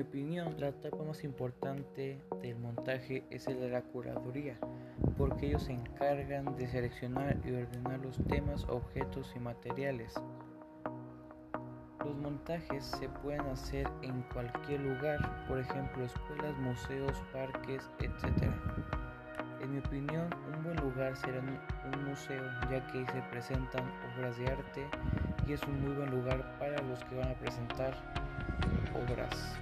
mi opinión, la etapa más importante del montaje es el de la curaduría, porque ellos se encargan de seleccionar y ordenar los temas, objetos y materiales. Los montajes se pueden hacer en cualquier lugar, por ejemplo escuelas, museos, parques, etc. En mi opinión, un buen lugar será un museo, ya que se presentan obras de arte y es un muy buen lugar para los que van a presentar obras.